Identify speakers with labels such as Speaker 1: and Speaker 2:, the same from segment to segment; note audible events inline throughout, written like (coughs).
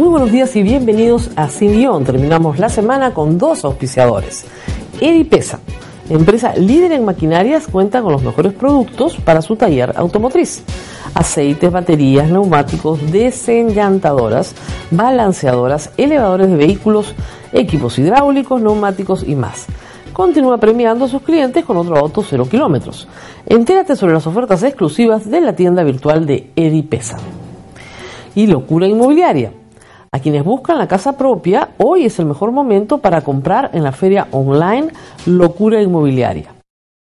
Speaker 1: Muy buenos días y bienvenidos a Sin. Terminamos la semana con dos auspiciadores. Edipesa, empresa líder en maquinarias, cuenta con los mejores productos para su taller automotriz. Aceites, baterías, neumáticos, desenllantadoras, balanceadoras, elevadores de vehículos, equipos hidráulicos, neumáticos y más. Continúa premiando a sus clientes con otro auto 0 kilómetros. Entérate sobre las ofertas exclusivas de la tienda virtual de Edipesa. Y locura inmobiliaria. A quienes buscan la casa propia, hoy es el mejor momento para comprar en la feria online Locura Inmobiliaria.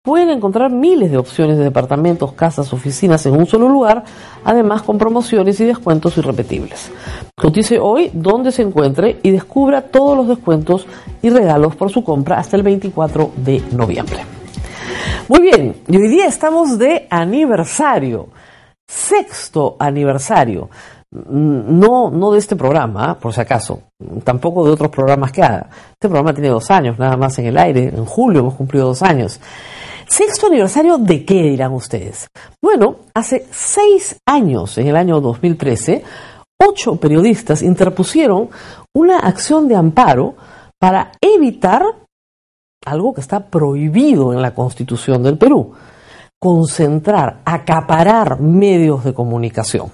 Speaker 1: Pueden encontrar miles de opciones de departamentos, casas, oficinas en un solo lugar, además con promociones y descuentos irrepetibles. Cotice hoy donde se encuentre y descubra todos los descuentos y regalos por su compra hasta el 24 de noviembre. Muy bien, y hoy día estamos de aniversario, sexto aniversario no, no de este programa, por si acaso, tampoco de otros programas que haga. Este programa tiene dos años, nada más en el aire. En julio hemos cumplido dos años. ¿Sexto aniversario de qué dirán ustedes? Bueno, hace seis años, en el año 2013, ocho periodistas interpusieron una acción de amparo para evitar algo que está prohibido en la Constitución del Perú, concentrar, acaparar medios de comunicación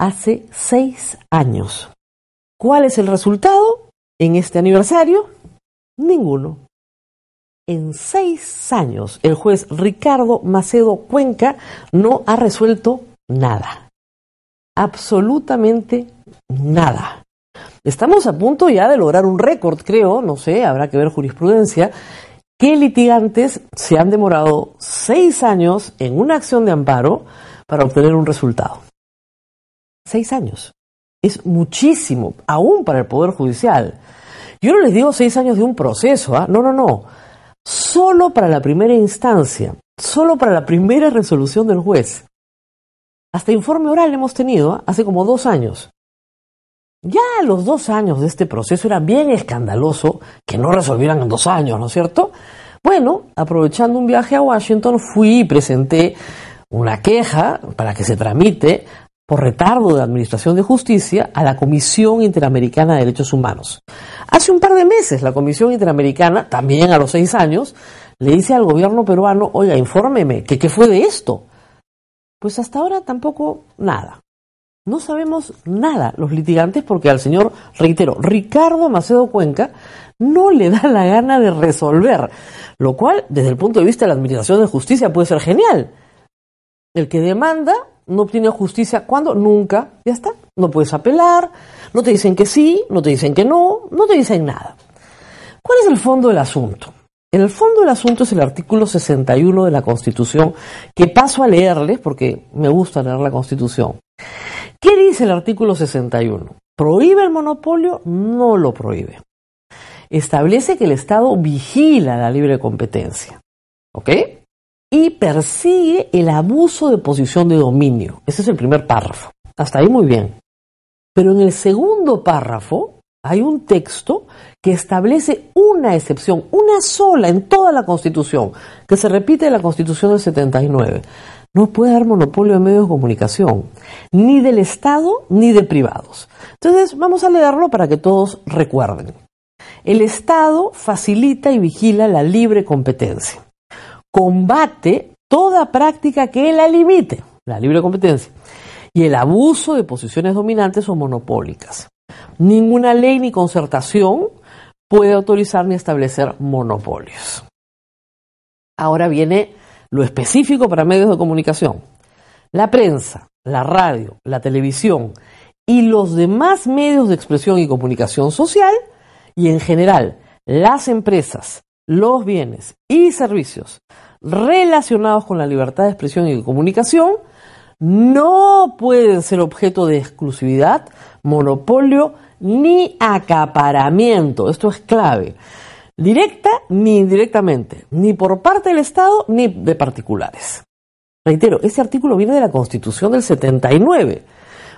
Speaker 1: hace seis años. ¿Cuál es el resultado en este aniversario? Ninguno. En seis años, el juez Ricardo Macedo Cuenca no ha resuelto nada. Absolutamente nada. Estamos a punto ya de lograr un récord, creo, no sé, habrá que ver jurisprudencia, que litigantes se han demorado seis años en una acción de amparo para obtener un resultado. Seis años. Es muchísimo, aún para el Poder Judicial. Yo no les digo seis años de un proceso, ¿ah? no, no, no. Solo para la primera instancia, solo para la primera resolución del juez. Hasta informe oral hemos tenido ¿ah? hace como dos años. Ya los dos años de este proceso era bien escandaloso que no resolvieran en dos años, ¿no es cierto? Bueno, aprovechando un viaje a Washington, fui y presenté una queja para que se tramite por retardo de Administración de Justicia a la Comisión Interamericana de Derechos Humanos. Hace un par de meses la Comisión Interamericana, también a los seis años, le dice al gobierno peruano, oiga, infórmeme, ¿qué, qué fue de esto? Pues hasta ahora tampoco nada. No sabemos nada los litigantes porque al señor, reitero, Ricardo Macedo Cuenca no le da la gana de resolver, lo cual desde el punto de vista de la Administración de Justicia puede ser genial. El que demanda no obtiene justicia. ¿Cuándo? Nunca. Ya está. No puedes apelar, no te dicen que sí, no te dicen que no, no te dicen nada. ¿Cuál es el fondo del asunto? El fondo del asunto es el artículo 61 de la Constitución, que paso a leerles porque me gusta leer la Constitución. ¿Qué dice el artículo 61? ¿Prohíbe el monopolio? No lo prohíbe. Establece que el Estado vigila la libre competencia. ¿Ok? Y persigue el abuso de posición de dominio. Ese es el primer párrafo. Hasta ahí muy bien. Pero en el segundo párrafo hay un texto que establece una excepción, una sola en toda la Constitución, que se repite en la Constitución del 79. No puede haber monopolio de medios de comunicación, ni del Estado ni de privados. Entonces vamos a leerlo para que todos recuerden. El Estado facilita y vigila la libre competencia combate toda práctica que la limite, la libre competencia, y el abuso de posiciones dominantes o monopólicas. Ninguna ley ni concertación puede autorizar ni establecer monopolios. Ahora viene lo específico para medios de comunicación. La prensa, la radio, la televisión y los demás medios de expresión y comunicación social y en general las empresas, los bienes y servicios relacionados con la libertad de expresión y comunicación no pueden ser objeto de exclusividad, monopolio ni acaparamiento. Esto es clave. Directa ni indirectamente, ni por parte del Estado ni de particulares. Reitero, ese artículo viene de la Constitución del 79.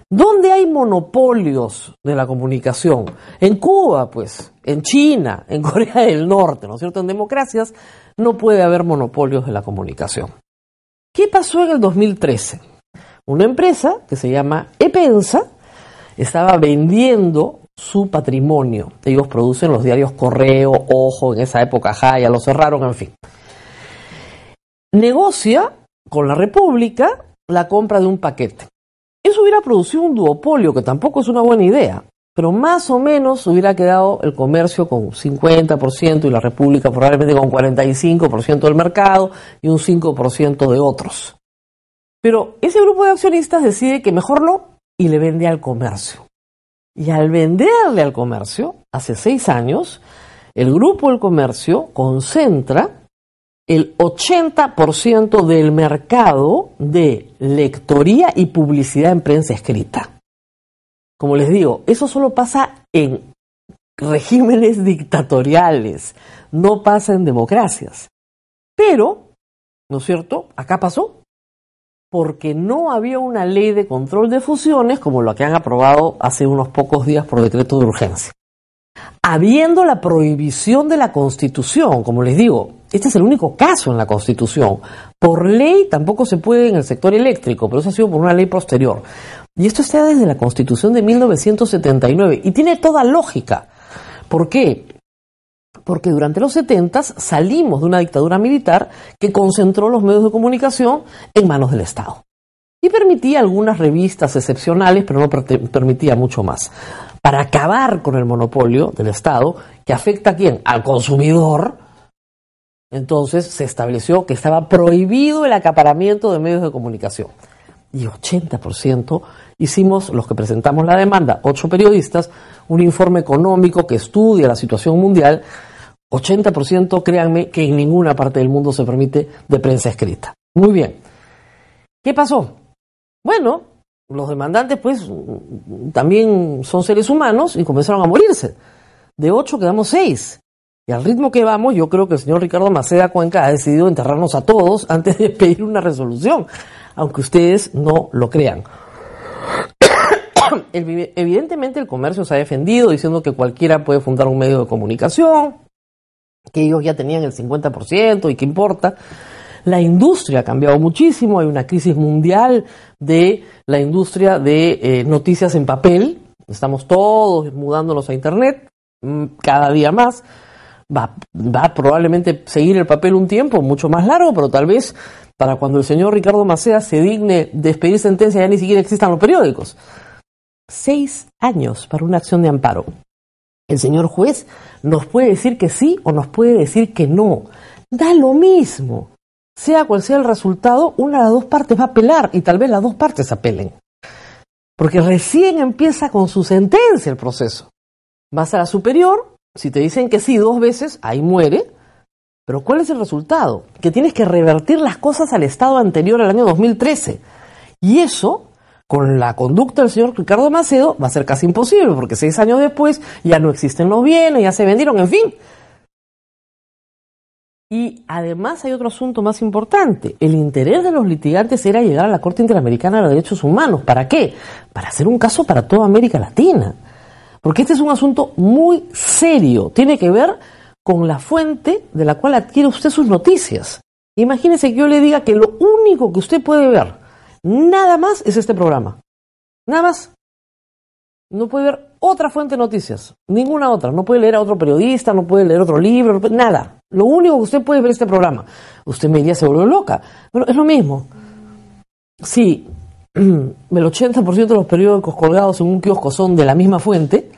Speaker 1: ¿Dónde hay monopolios de la comunicación? En Cuba, pues, en China, en (laughs) Corea del Norte, ¿no es cierto? En democracias no puede haber monopolios de la comunicación. ¿Qué pasó en el 2013? Una empresa que se llama Epensa estaba vendiendo su patrimonio. Ellos producen los diarios Correo, Ojo, en esa época Jaya, lo cerraron, en fin. Negocia con la República la compra de un paquete. Eso hubiera producido un duopolio, que tampoco es una buena idea, pero más o menos hubiera quedado el comercio con 50% y la República probablemente con 45% del mercado y un 5% de otros. Pero ese grupo de accionistas decide que mejor no y le vende al comercio. Y al venderle al comercio, hace seis años, el grupo del comercio concentra el 80% del mercado de lectoría y publicidad en prensa escrita. Como les digo, eso solo pasa en regímenes dictatoriales, no pasa en democracias. Pero, ¿no es cierto? Acá pasó porque no había una ley de control de fusiones como la que han aprobado hace unos pocos días por decreto de urgencia. Habiendo la prohibición de la Constitución, como les digo, este es el único caso en la Constitución. Por ley tampoco se puede en el sector eléctrico, pero eso ha sido por una ley posterior. Y esto está desde la Constitución de 1979 y tiene toda lógica. ¿Por qué? Porque durante los 70 salimos de una dictadura militar que concentró los medios de comunicación en manos del Estado. Y permitía algunas revistas excepcionales, pero no permitía mucho más. Para acabar con el monopolio del Estado, que afecta a quién? Al consumidor, entonces se estableció que estaba prohibido el acaparamiento de medios de comunicación. Y 80% hicimos, los que presentamos la demanda, ocho periodistas, un informe económico que estudia la situación mundial. 80%, créanme, que en ninguna parte del mundo se permite de prensa escrita. Muy bien. ¿Qué pasó? Bueno, los demandantes pues también son seres humanos y comenzaron a morirse. De ocho quedamos seis. Y al ritmo que vamos, yo creo que el señor Ricardo Maceda Cuenca ha decidido enterrarnos a todos (laughs) antes de pedir una resolución, aunque ustedes no lo crean. (coughs) Evidentemente el comercio se ha defendido diciendo que cualquiera puede fundar un medio de comunicación, que ellos ya tenían el 50% y qué importa. La industria ha cambiado muchísimo, hay una crisis mundial de la industria de eh, noticias en papel, estamos todos mudándonos a Internet mm, cada día más va, probablemente seguir el papel un tiempo mucho más largo, pero tal vez para cuando el señor Ricardo Macea se digne despedir sentencia ya ni siquiera existan los periódicos. Seis años para una acción de amparo. El señor juez nos puede decir que sí o nos puede decir que no. Da lo mismo. Sea cual sea el resultado, una de las dos partes va a apelar y tal vez las dos partes apelen. Porque recién empieza con su sentencia el proceso. Vas a la superior, si te dicen que sí dos veces, ahí muere. Pero ¿cuál es el resultado? Que tienes que revertir las cosas al estado anterior al año 2013. Y eso, con la conducta del señor Ricardo Macedo, va a ser casi imposible, porque seis años después ya no existen los bienes, ya se vendieron, en fin. Y además hay otro asunto más importante. El interés de los litigantes era llegar a la Corte Interamericana de los Derechos Humanos. ¿Para qué? Para hacer un caso para toda América Latina. Porque este es un asunto muy serio. Tiene que ver con la fuente de la cual adquiere usted sus noticias. Imagínese que yo le diga que lo único que usted puede ver, nada más, es este programa. Nada más. No puede ver otra fuente de noticias, ninguna otra. No puede leer a otro periodista, no puede leer otro libro, nada. Lo único que usted puede ver es este programa. Usted me diría, se volvió loca. Pero es lo mismo. Sí, (clears throat) el 80% de los periódicos colgados en un kiosco son de la misma fuente,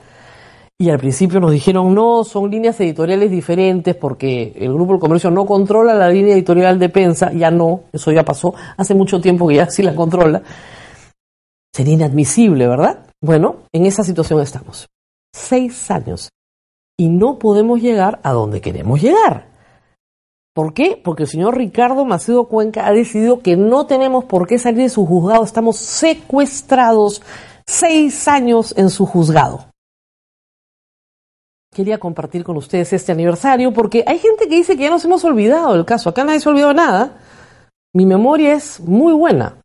Speaker 1: y al principio nos dijeron, no, son líneas editoriales diferentes porque el Grupo del Comercio no controla la línea editorial de Pensa, ya no, eso ya pasó, hace mucho tiempo que ya sí la controla. Sería inadmisible, ¿verdad? Bueno, en esa situación estamos. Seis años. Y no podemos llegar a donde queremos llegar. ¿Por qué? Porque el señor Ricardo Macedo Cuenca ha decidido que no tenemos por qué salir de su juzgado. Estamos secuestrados seis años en su juzgado quería compartir con ustedes este aniversario porque hay gente que dice que ya nos hemos olvidado del caso. Acá nadie se ha olvidado nada. Mi memoria es muy buena.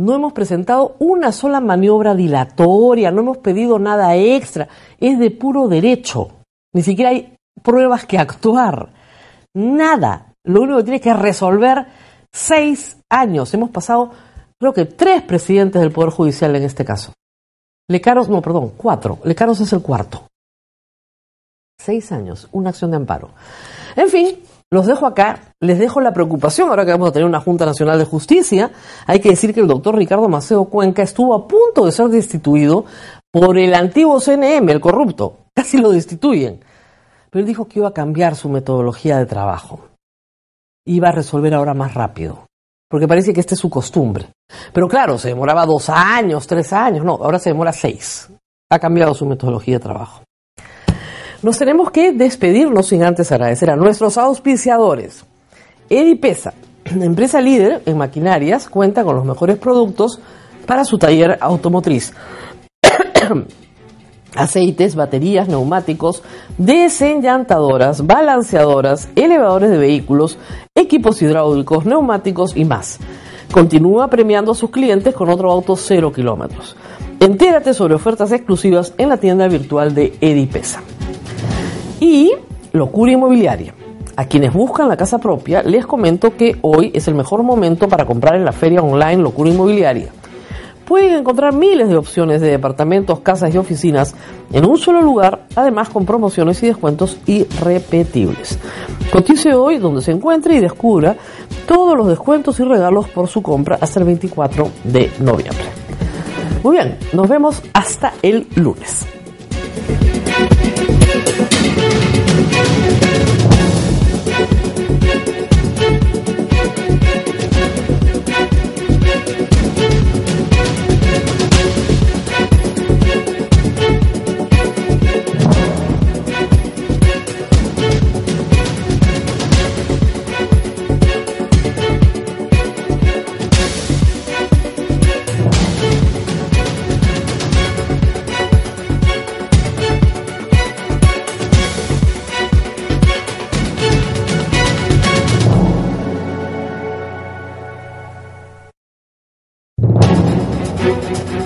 Speaker 1: No hemos presentado una sola maniobra dilatoria, no hemos pedido nada extra. Es de puro derecho. Ni siquiera hay pruebas que actuar. Nada. Lo único que tiene que resolver seis años. Hemos pasado, creo que tres presidentes del Poder Judicial en este caso. Lecaros, no, perdón, cuatro. Lecaros es el cuarto. Seis años, una acción de amparo. En fin, los dejo acá, les dejo la preocupación, ahora que vamos a tener una Junta Nacional de Justicia, hay que decir que el doctor Ricardo Maceo Cuenca estuvo a punto de ser destituido por el antiguo CNM, el corrupto, casi lo destituyen, pero él dijo que iba a cambiar su metodología de trabajo, iba a resolver ahora más rápido, porque parece que esta es su costumbre. Pero claro, se demoraba dos años, tres años, no, ahora se demora seis, ha cambiado su metodología de trabajo. Nos tenemos que despedirnos sin antes agradecer a nuestros auspiciadores. Edipesa, (clears throat) empresa líder en maquinarias, cuenta con los mejores productos para su taller automotriz. (clears throat) Aceites, baterías, neumáticos, desenllantadoras, balanceadoras, elevadores de vehículos, equipos hidráulicos, neumáticos y más. Continúa premiando a sus clientes con otro auto cero kilómetros. Entérate sobre ofertas exclusivas en la tienda virtual de Edipesa. Y locura inmobiliaria. A quienes buscan la casa propia, les comento que hoy es el mejor momento para comprar en la feria online Locura Inmobiliaria. Pueden encontrar miles de opciones de departamentos, casas y oficinas en un solo lugar, además con promociones y descuentos irrepetibles. Cotice hoy donde se encuentre y descubra todos los descuentos y regalos por su compra hasta el 24 de noviembre. Muy bien, nos vemos hasta el lunes.